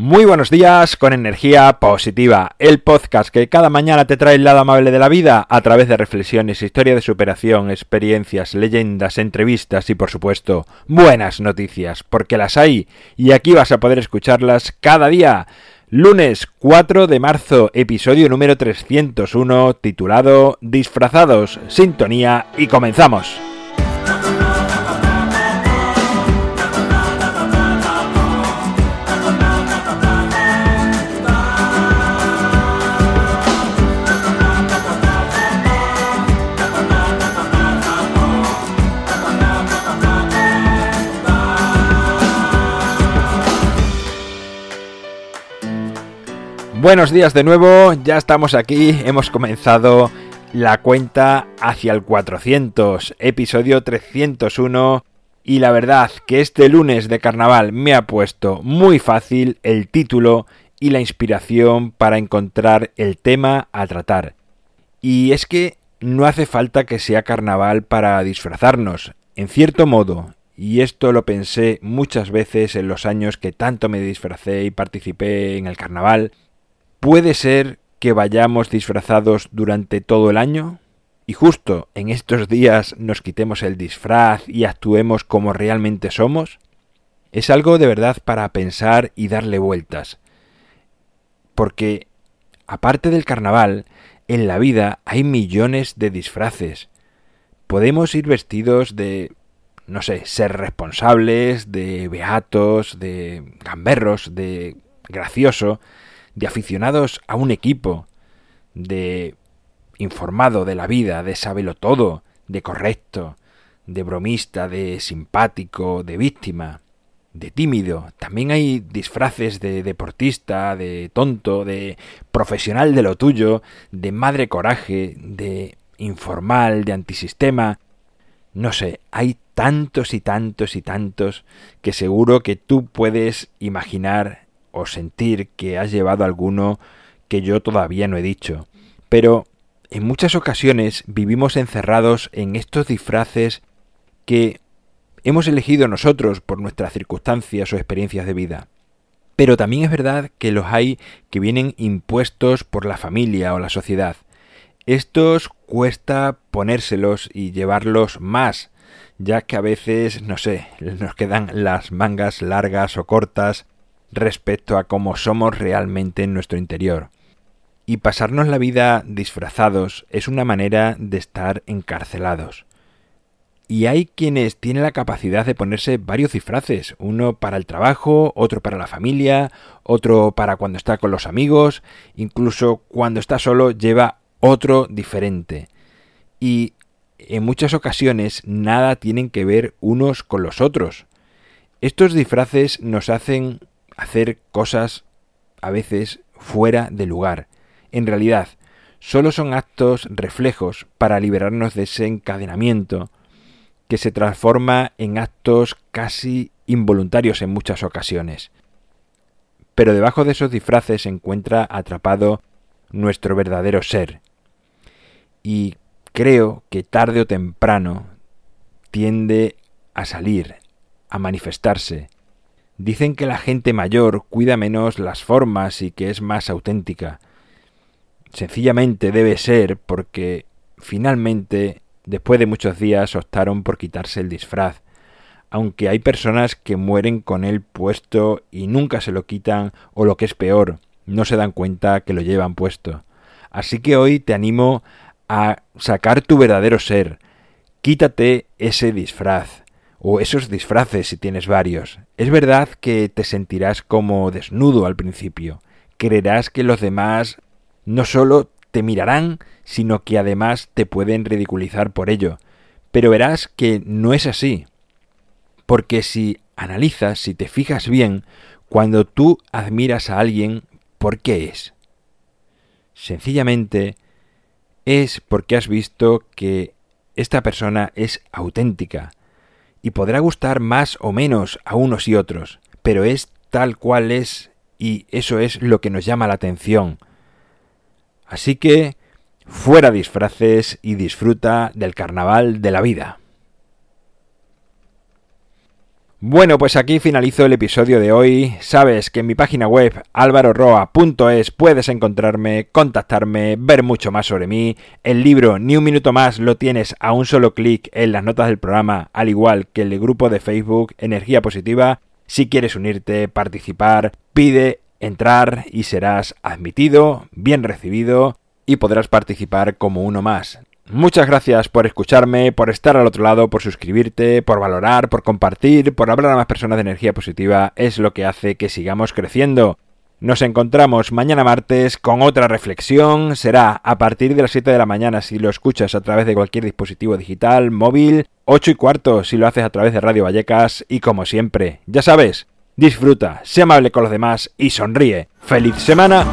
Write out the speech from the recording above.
Muy buenos días con energía positiva, el podcast que cada mañana te trae el lado amable de la vida a través de reflexiones, historia de superación, experiencias, leyendas, entrevistas y por supuesto buenas noticias, porque las hay y aquí vas a poder escucharlas cada día. Lunes 4 de marzo, episodio número 301, titulado Disfrazados, sintonía y comenzamos. Buenos días de nuevo, ya estamos aquí, hemos comenzado la cuenta hacia el 400, episodio 301 y la verdad que este lunes de carnaval me ha puesto muy fácil el título y la inspiración para encontrar el tema a tratar. Y es que no hace falta que sea carnaval para disfrazarnos, en cierto modo, y esto lo pensé muchas veces en los años que tanto me disfracé y participé en el carnaval, ¿Puede ser que vayamos disfrazados durante todo el año? Y justo en estos días nos quitemos el disfraz y actuemos como realmente somos? Es algo de verdad para pensar y darle vueltas. Porque, aparte del carnaval, en la vida hay millones de disfraces. Podemos ir vestidos de, no sé, ser responsables, de beatos, de gamberros, de gracioso, de aficionados a un equipo, de informado de la vida, de sábelo todo, de correcto, de bromista, de simpático, de víctima, de tímido. También hay disfraces de deportista, de tonto, de profesional de lo tuyo, de madre coraje, de informal, de antisistema. No sé, hay tantos y tantos y tantos que seguro que tú puedes imaginar o sentir que has llevado alguno que yo todavía no he dicho. Pero en muchas ocasiones vivimos encerrados en estos disfraces que hemos elegido nosotros por nuestras circunstancias o experiencias de vida. Pero también es verdad que los hay que vienen impuestos por la familia o la sociedad. Estos cuesta ponérselos y llevarlos más, ya que a veces, no sé, nos quedan las mangas largas o cortas, respecto a cómo somos realmente en nuestro interior. Y pasarnos la vida disfrazados es una manera de estar encarcelados. Y hay quienes tienen la capacidad de ponerse varios disfraces, uno para el trabajo, otro para la familia, otro para cuando está con los amigos, incluso cuando está solo lleva otro diferente. Y en muchas ocasiones nada tienen que ver unos con los otros. Estos disfraces nos hacen hacer cosas a veces fuera de lugar. En realidad, solo son actos reflejos para liberarnos de ese encadenamiento que se transforma en actos casi involuntarios en muchas ocasiones. Pero debajo de esos disfraces se encuentra atrapado nuestro verdadero ser. Y creo que tarde o temprano tiende a salir, a manifestarse, Dicen que la gente mayor cuida menos las formas y que es más auténtica. Sencillamente debe ser porque finalmente, después de muchos días, optaron por quitarse el disfraz, aunque hay personas que mueren con él puesto y nunca se lo quitan o lo que es peor, no se dan cuenta que lo llevan puesto. Así que hoy te animo a sacar tu verdadero ser. Quítate ese disfraz o esos disfraces si tienes varios. Es verdad que te sentirás como desnudo al principio. Creerás que los demás no solo te mirarán, sino que además te pueden ridiculizar por ello. Pero verás que no es así. Porque si analizas, si te fijas bien, cuando tú admiras a alguien, ¿por qué es? Sencillamente es porque has visto que esta persona es auténtica, y podrá gustar más o menos a unos y otros, pero es tal cual es y eso es lo que nos llama la atención. Así que fuera disfraces y disfruta del carnaval de la vida. Bueno, pues aquí finalizo el episodio de hoy. Sabes que en mi página web alvaroroa.es puedes encontrarme, contactarme, ver mucho más sobre mí. El libro Ni un minuto más lo tienes a un solo clic en las notas del programa, al igual que el grupo de Facebook Energía Positiva. Si quieres unirte, participar, pide entrar y serás admitido, bien recibido y podrás participar como uno más. Muchas gracias por escucharme, por estar al otro lado, por suscribirte, por valorar, por compartir, por hablar a más personas de energía positiva. Es lo que hace que sigamos creciendo. Nos encontramos mañana martes con otra reflexión. Será a partir de las 7 de la mañana si lo escuchas a través de cualquier dispositivo digital, móvil, 8 y cuarto si lo haces a través de Radio Vallecas y como siempre, ya sabes, disfruta, sé amable con los demás y sonríe. ¡Feliz semana!